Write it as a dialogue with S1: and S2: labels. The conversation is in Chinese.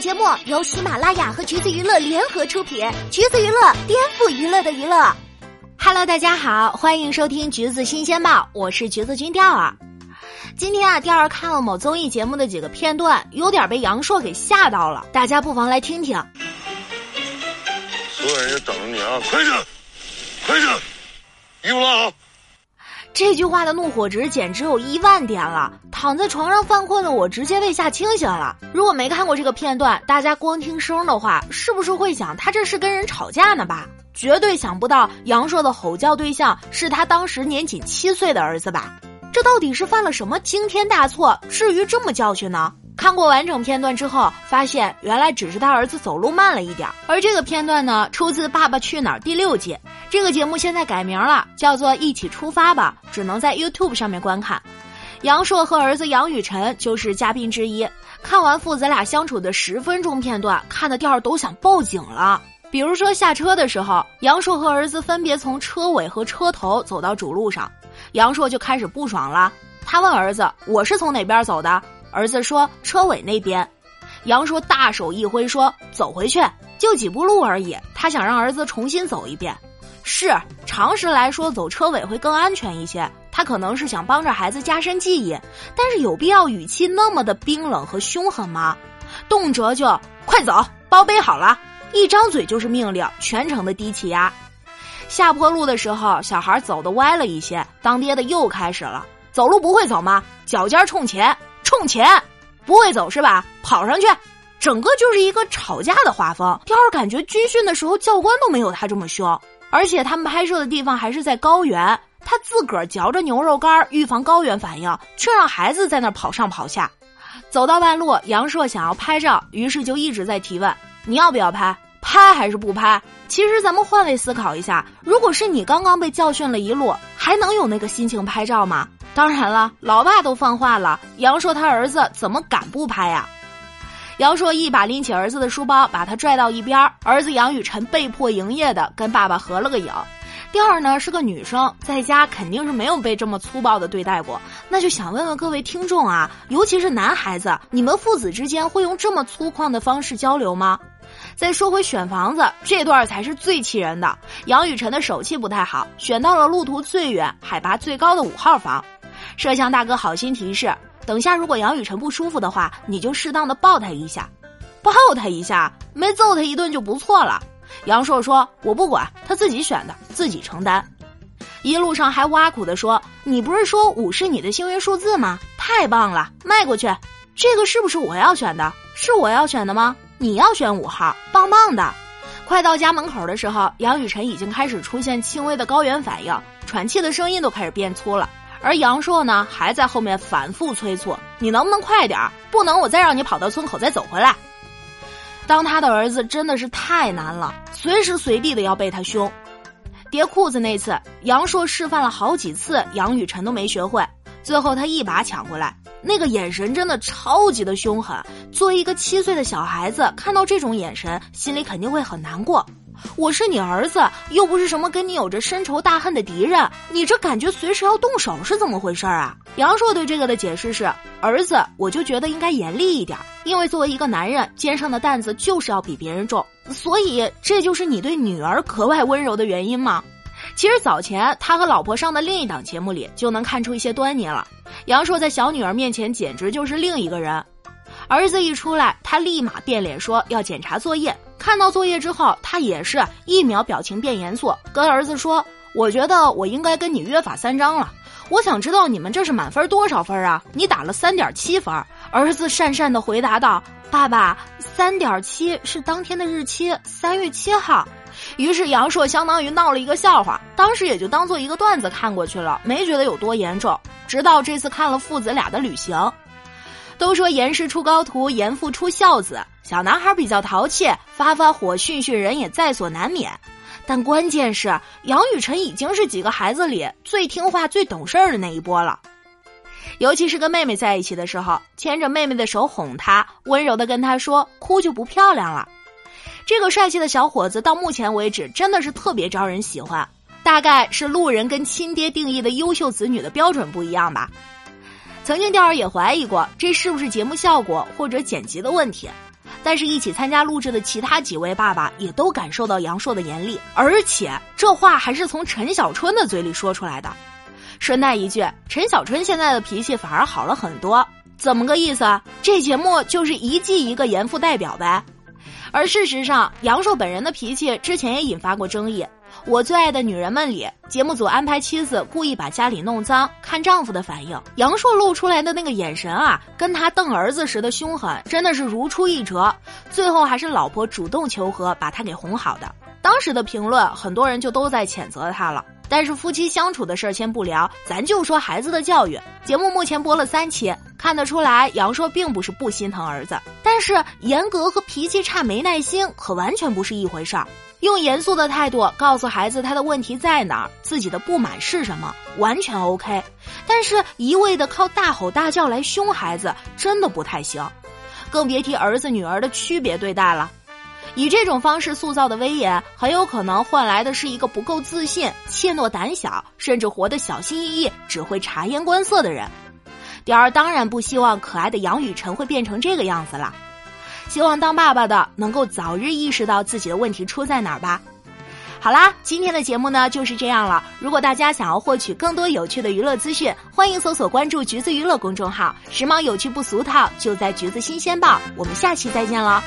S1: 节目由喜马拉雅和橘子娱乐联合出品，橘子娱乐颠覆娱乐的娱乐。Hello，大家好，欢迎收听橘子新鲜报，我是橘子君钓儿。今天啊，钓儿看了某综艺节目的几个片段，有点被杨烁给吓到了，大家不妨来听听。
S2: 所有人就等着你啊！快点，快点，衣服拉好。
S1: 这句话的怒火值简直有一万点了！躺在床上犯困的我直接被吓清醒了。如果没看过这个片段，大家光听声的话，是不是会想他这是跟人吵架呢吧？绝对想不到杨硕的吼叫对象是他当时年仅七岁的儿子吧？这到底是犯了什么惊天大错，至于这么教训呢？看过完整片段之后，发现原来只是他儿子走路慢了一点。而这个片段呢，出自《爸爸去哪儿》第六季。这个节目现在改名了，叫做《一起出发吧》，只能在 YouTube 上面观看。杨烁和儿子杨雨辰就是嘉宾之一。看完父子俩相处的十分钟片段，看的调儿都想报警了。比如说下车的时候，杨烁和儿子分别从车尾和车头走到主路上，杨烁就开始不爽了。他问儿子：“我是从哪边走的？”儿子说：“车尾那边。”杨叔大手一挥说：“走回去，就几步路而已。”他想让儿子重新走一遍。是常识来说，走车尾会更安全一些。他可能是想帮着孩子加深记忆，但是有必要语气那么的冰冷和凶狠吗？动辄就快走，包背好了，一张嘴就是命令，全程的低气压。下坡路的时候，小孩走的歪了一些，当爹的又开始了：走路不会走吗？脚尖冲前。冲前，不会走是吧？跑上去，整个就是一个吵架的画风。第二，感觉军训的时候教官都没有他这么凶，而且他们拍摄的地方还是在高原，他自个儿嚼着牛肉干预防高原反应，却让孩子在那儿跑上跑下。走到半路，杨硕想要拍照，于是就一直在提问：你要不要拍？拍还是不拍？其实咱们换位思考一下，如果是你刚刚被教训了一路，还能有那个心情拍照吗？当然了，老爸都放话了，杨烁他儿子怎么敢不拍呀？杨烁一把拎起儿子的书包，把他拽到一边儿。子杨雨辰被迫营业的跟爸爸合了个影。第二呢是个女生，在家肯定是没有被这么粗暴的对待过。那就想问问各位听众啊，尤其是男孩子，你们父子之间会用这么粗犷的方式交流吗？再说回选房子这段才是最气人的。杨雨辰的手气不太好，选到了路途最远、海拔最高的五号房。摄像大哥好心提示：等下如果杨雨辰不舒服的话，你就适当的抱他一下，抱他一下，没揍他一顿就不错了。杨硕说：“我不管，他自己选的，自己承担。”一路上还挖苦的说：“你不是说五是你的幸运数字吗？太棒了，迈过去。这个是不是我要选的？是我要选的吗？你要选五号，棒棒的。”快到家门口的时候，杨雨辰已经开始出现轻微的高原反应，喘气的声音都开始变粗了。而杨硕呢，还在后面反复催促：“你能不能快点儿？不能，我再让你跑到村口再走回来。”当他的儿子真的是太难了，随时随地的要被他凶。叠裤子那次，杨硕示范了好几次，杨雨辰都没学会，最后他一把抢回来，那个眼神真的超级的凶狠。作为一个七岁的小孩子，看到这种眼神，心里肯定会很难过。我是你儿子，又不是什么跟你有着深仇大恨的敌人，你这感觉随时要动手是怎么回事啊？杨硕对这个的解释是：儿子，我就觉得应该严厉一点，因为作为一个男人，肩上的担子就是要比别人重，所以这就是你对女儿格外温柔的原因吗？其实早前他和老婆上的另一档节目里就能看出一些端倪了。杨烁在小女儿面前简直就是另一个人，儿子一出来，他立马变脸说要检查作业。看到作业之后，他也是一秒表情变严肃，跟儿子说：“我觉得我应该跟你约法三章了。我想知道你们这是满分多少分啊？你打了三点七分。”儿子讪讪的回答道：“爸爸，三点七是当天的日期，三月七号。”于是杨烁相当于闹了一个笑话，当时也就当做一个段子看过去了，没觉得有多严重。直到这次看了父子俩的旅行。都说严师出高徒，严父出孝子。小男孩比较淘气，发发火训训人也在所难免。但关键是杨雨辰已经是几个孩子里最听话、最懂事儿的那一波了。尤其是跟妹妹在一起的时候，牵着妹妹的手哄她，温柔的跟她说：“哭就不漂亮了。”这个帅气的小伙子到目前为止真的是特别招人喜欢。大概是路人跟亲爹定义的优秀子女的标准不一样吧。曾经调儿也怀疑过，这是不是节目效果或者剪辑的问题？但是，一起参加录制的其他几位爸爸也都感受到杨烁的严厉，而且这话还是从陈小春的嘴里说出来的。顺带一句，陈小春现在的脾气反而好了很多，怎么个意思？这节目就是一季一个严父代表呗。而事实上，杨烁本人的脾气之前也引发过争议。我最爱的女人们里，节目组安排妻子故意把家里弄脏，看丈夫的反应。杨烁露出来的那个眼神啊，跟他瞪儿子时的凶狠真的是如出一辙。最后还是老婆主动求和，把他给哄好的。当时的评论，很多人就都在谴责他了。但是夫妻相处的事儿先不聊，咱就说孩子的教育。节目目前播了三期，看得出来杨硕并不是不心疼儿子，但是严格和脾气差、没耐心可完全不是一回事儿。用严肃的态度告诉孩子他的问题在哪儿，自己的不满是什么，完全 OK。但是一味的靠大吼大叫来凶孩子，真的不太行。更别提儿子女儿的区别对待了。以这种方式塑造的威严，很有可能换来的是一个不够自信、怯懦胆小，甚至活得小心翼翼、只会察言观色的人。点儿当然不希望可爱的杨雨晨会变成这个样子了。希望当爸爸的能够早日意识到自己的问题出在哪儿吧。好啦，今天的节目呢就是这样了。如果大家想要获取更多有趣的娱乐资讯，欢迎搜索关注“橘子娱乐”公众号，时髦有趣不俗套，就在橘子新鲜报。我们下期再见了。